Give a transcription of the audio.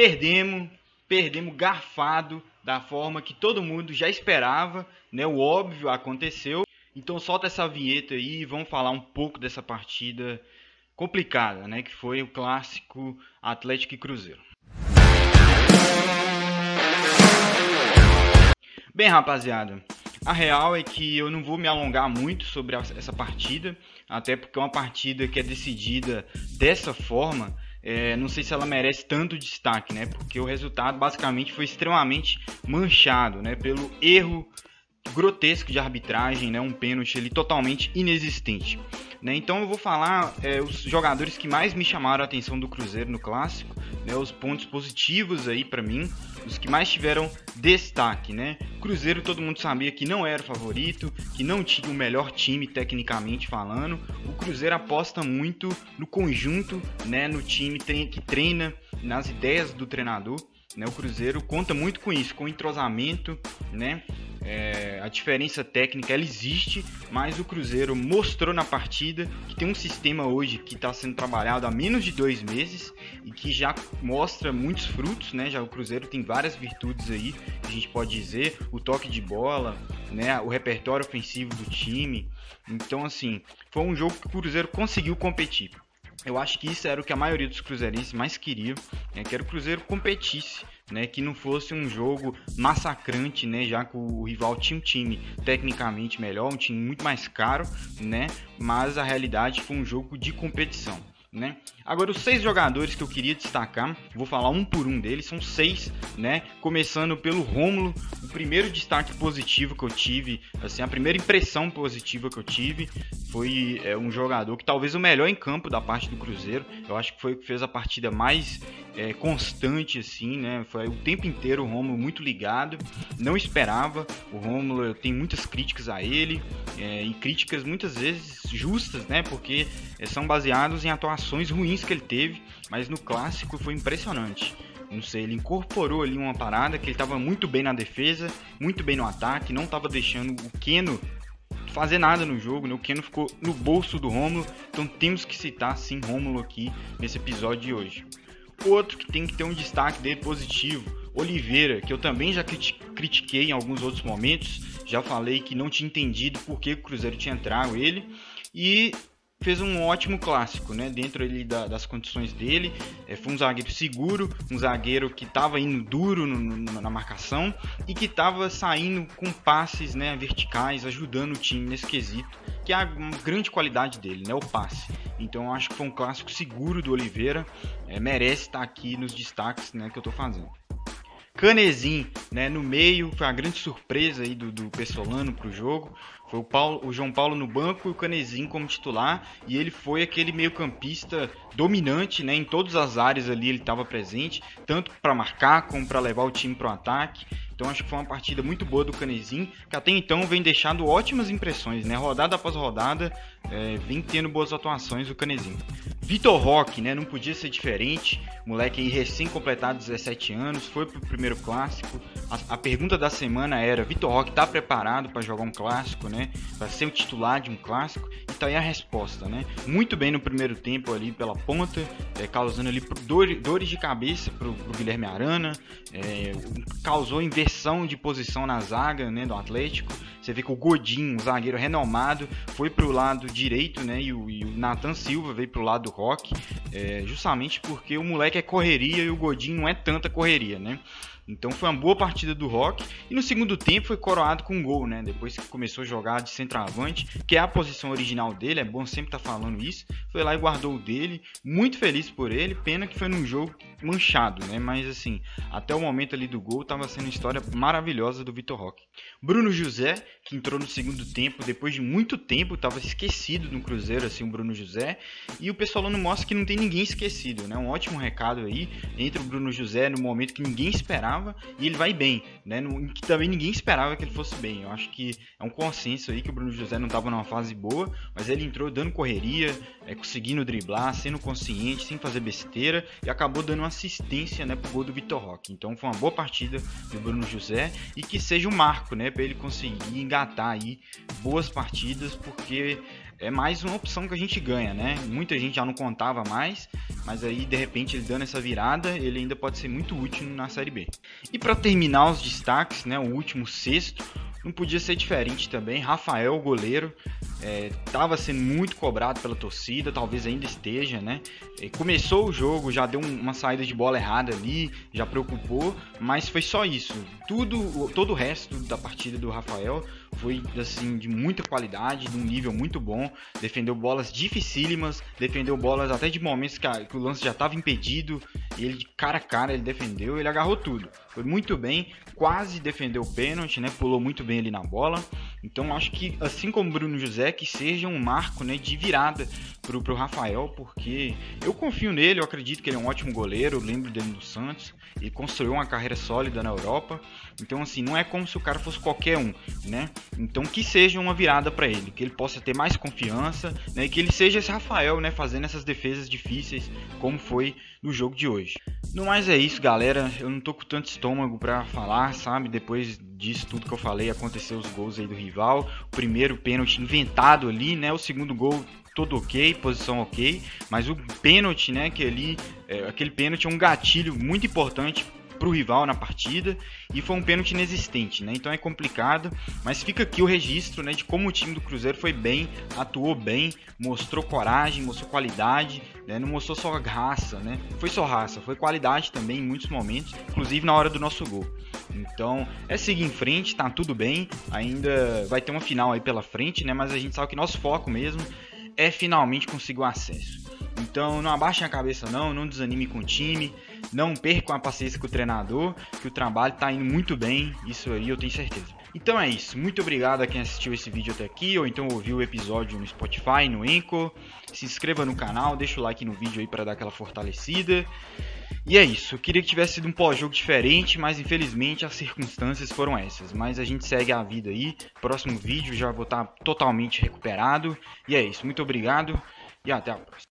perdemos, perdemos garfado da forma que todo mundo já esperava, né? O óbvio aconteceu. Então solta essa vinheta aí e vamos falar um pouco dessa partida complicada, né? Que foi o clássico Atlético e Cruzeiro. Bem, rapaziada, a real é que eu não vou me alongar muito sobre essa partida, até porque é uma partida que é decidida dessa forma. É, não sei se ela merece tanto destaque, né? Porque o resultado basicamente foi extremamente manchado, né? Pelo erro grotesco de arbitragem, né? Um pênalti ali totalmente inexistente. Né? Então eu vou falar é, os jogadores que mais me chamaram a atenção do Cruzeiro no clássico, né? os pontos positivos aí para mim, os que mais tiveram destaque, né? Cruzeiro todo mundo sabia que não era o favorito, que não tinha o melhor time tecnicamente falando. O Cruzeiro aposta muito no conjunto, né? No time que treina, nas ideias do treinador. Né, o Cruzeiro conta muito com isso, com entrosamento, né? É, a diferença técnica ela existe, mas o Cruzeiro mostrou na partida que tem um sistema hoje que está sendo trabalhado há menos de dois meses e que já mostra muitos frutos, né? Já o Cruzeiro tem várias virtudes aí, a gente pode dizer, o toque de bola, né? O repertório ofensivo do time. Então, assim, foi um jogo que o Cruzeiro conseguiu competir. Eu acho que isso era o que a maioria dos cruzeirenses mais queria, é que era o Cruzeiro competisse né, que não fosse um jogo massacrante, né, já que o rival tinha um time tecnicamente melhor, um time muito mais caro, né, mas a realidade foi um jogo de competição. Né? Agora, os seis jogadores que eu queria destacar, vou falar um por um deles, são seis, né? Começando pelo Rômulo, o primeiro destaque positivo que eu tive, assim, a primeira impressão positiva que eu tive foi é, um jogador que talvez o melhor em campo da parte do Cruzeiro. Eu acho que foi o que fez a partida mais é, constante, assim, né? Foi o tempo inteiro o Rômulo muito ligado. Não esperava. O Rômulo, eu tenho muitas críticas a ele, é, e críticas muitas vezes justas, né? Porque é, são baseados em atuações ruins que ele teve, mas no clássico foi impressionante. Não sei, ele incorporou ali uma parada que ele estava muito bem na defesa, muito bem no ataque, não estava deixando o Keno fazer nada no jogo, né? O Keno ficou no bolso do Rômulo, então temos que citar sim Rômulo aqui nesse episódio de hoje. Outro que tem que ter um destaque dele positivo, Oliveira, que eu também já critiquei em alguns outros momentos, já falei que não tinha entendido por que o Cruzeiro tinha entrado ele, e fez um ótimo clássico, né? Dentro ali da, das condições dele, é, foi um zagueiro seguro, um zagueiro que estava indo duro no, no, na marcação e que estava saindo com passes, né, verticais, ajudando o time nesse quesito, que é a grande qualidade dele, né? O passe. Então eu acho que foi um clássico seguro do Oliveira, é, merece estar aqui nos destaques, né, que eu estou fazendo. Canezinho, né, no meio, foi a grande surpresa aí do, do Pessolano para o jogo. Foi o, Paulo, o João Paulo no banco e o Canezinho como titular. E ele foi aquele meio-campista dominante, né? Em todas as áreas ali ele estava presente, tanto para marcar como para levar o time para o ataque. Então acho que foi uma partida muito boa do Canezinho, que até então vem deixando ótimas impressões, né? Rodada após rodada, é, vem tendo boas atuações o Canezinho. Vitor Roque, né? Não podia ser diferente. Moleque aí recém-completado 17 anos, foi pro primeiro clássico. A, a pergunta da semana era: Vitor Roque tá preparado para jogar um clássico, né? Para ser o titular de um clássico? E tá aí a resposta, né? Muito bem no primeiro tempo ali pela ponta, é, causando ali dor, dores de cabeça pro, pro Guilherme Arana, é, causou inversão de posição na zaga né, do Atlético. Você vê que o Godinho, um zagueiro renomado, foi para o lado direito, né? E o, e o Nathan Silva veio para o lado do é, justamente porque o moleque é correria e o Godinho não é tanta correria, né? Então foi uma boa partida do Rock. E no segundo tempo foi coroado com um gol, né? Depois que começou a jogar de centroavante, que é a posição original dele, é bom sempre estar tá falando isso. Foi lá e guardou o dele. Muito feliz por ele. Pena que foi num jogo manchado, né? Mas assim, até o momento ali do gol estava sendo uma história maravilhosa do Vitor Roque. Bruno José, que entrou no segundo tempo, depois de muito tempo, estava esquecido no Cruzeiro, assim, o Bruno José. E o pessoal não mostra que não tem ninguém esquecido, né? Um ótimo recado aí. Entra o Bruno José no momento que ninguém esperava e ele vai bem, né? Também ninguém esperava que ele fosse bem. Eu acho que é um consenso aí que o Bruno José não estava numa fase boa, mas ele entrou dando correria, é, conseguindo driblar, sendo consciente, sem fazer besteira e acabou dando uma assistência, né, pro gol do Vitor Roque. Então foi uma boa partida do Bruno José e que seja um marco, né, para ele conseguir engatar aí boas partidas, porque é mais uma opção que a gente ganha, né? Muita gente já não contava mais, mas aí de repente ele dando essa virada, ele ainda pode ser muito útil na Série B. E para terminar os destaques, né, o último sexto, não podia ser diferente também. Rafael, goleiro, estava é, sendo muito cobrado pela torcida, talvez ainda esteja, né? É, começou o jogo, já deu uma saída de bola errada ali, já preocupou, mas foi só isso. Tudo, todo o resto da partida do Rafael foi assim de muita qualidade, de um nível muito bom. Defendeu bolas dificílimas, defendeu bolas até de momentos que, a, que o lance já estava impedido. ele de cara a cara ele defendeu, ele agarrou tudo. Foi muito bem, quase defendeu o pênalti, né? Pulou muito bem ali na bola. Então acho que assim como o Bruno José que seja um marco, né, de virada pro, pro Rafael, porque eu confio nele, eu acredito que ele é um ótimo goleiro, eu lembro dele no Santos, ele construiu uma carreira sólida na Europa. Então assim, não é como se o cara fosse qualquer um, né? Então que seja uma virada para ele, que ele possa ter mais confiança, né, e que ele seja esse Rafael, né, fazendo essas defesas difíceis como foi no jogo de hoje. No mais é isso, galera. Eu não tô com tanto estômago para falar, sabe? Depois disso tudo que eu falei, aconteceu os gols aí do rival. O primeiro pênalti inventado ali, né? O segundo gol todo ok, posição ok, mas o pênalti, né, que ali, é, aquele pênalti é um gatilho muito importante para o rival na partida e foi um pênalti inexistente, né? Então é complicado, mas fica aqui o registro, né, de como o time do Cruzeiro foi bem, atuou bem, mostrou coragem, mostrou qualidade, né? Não mostrou só raça, né? Foi só raça, foi qualidade também em muitos momentos, inclusive na hora do nosso gol. Então, é seguir em frente, tá tudo bem. Ainda vai ter uma final aí pela frente, né? Mas a gente sabe que nosso foco mesmo é finalmente conseguir o acesso. Então não abaixem a cabeça não, não desanime com o time, não percam a paciência com o treinador, que o trabalho está indo muito bem, isso aí eu tenho certeza. Então é isso, muito obrigado a quem assistiu esse vídeo até aqui, ou então ouviu o episódio no Spotify, no Anchor. Se inscreva no canal, deixa o like no vídeo aí para dar aquela fortalecida. E é isso, eu queria que tivesse sido um pós-jogo diferente, mas infelizmente as circunstâncias foram essas. Mas a gente segue a vida aí, próximo vídeo já vou estar totalmente recuperado. E é isso, muito obrigado e até a próxima.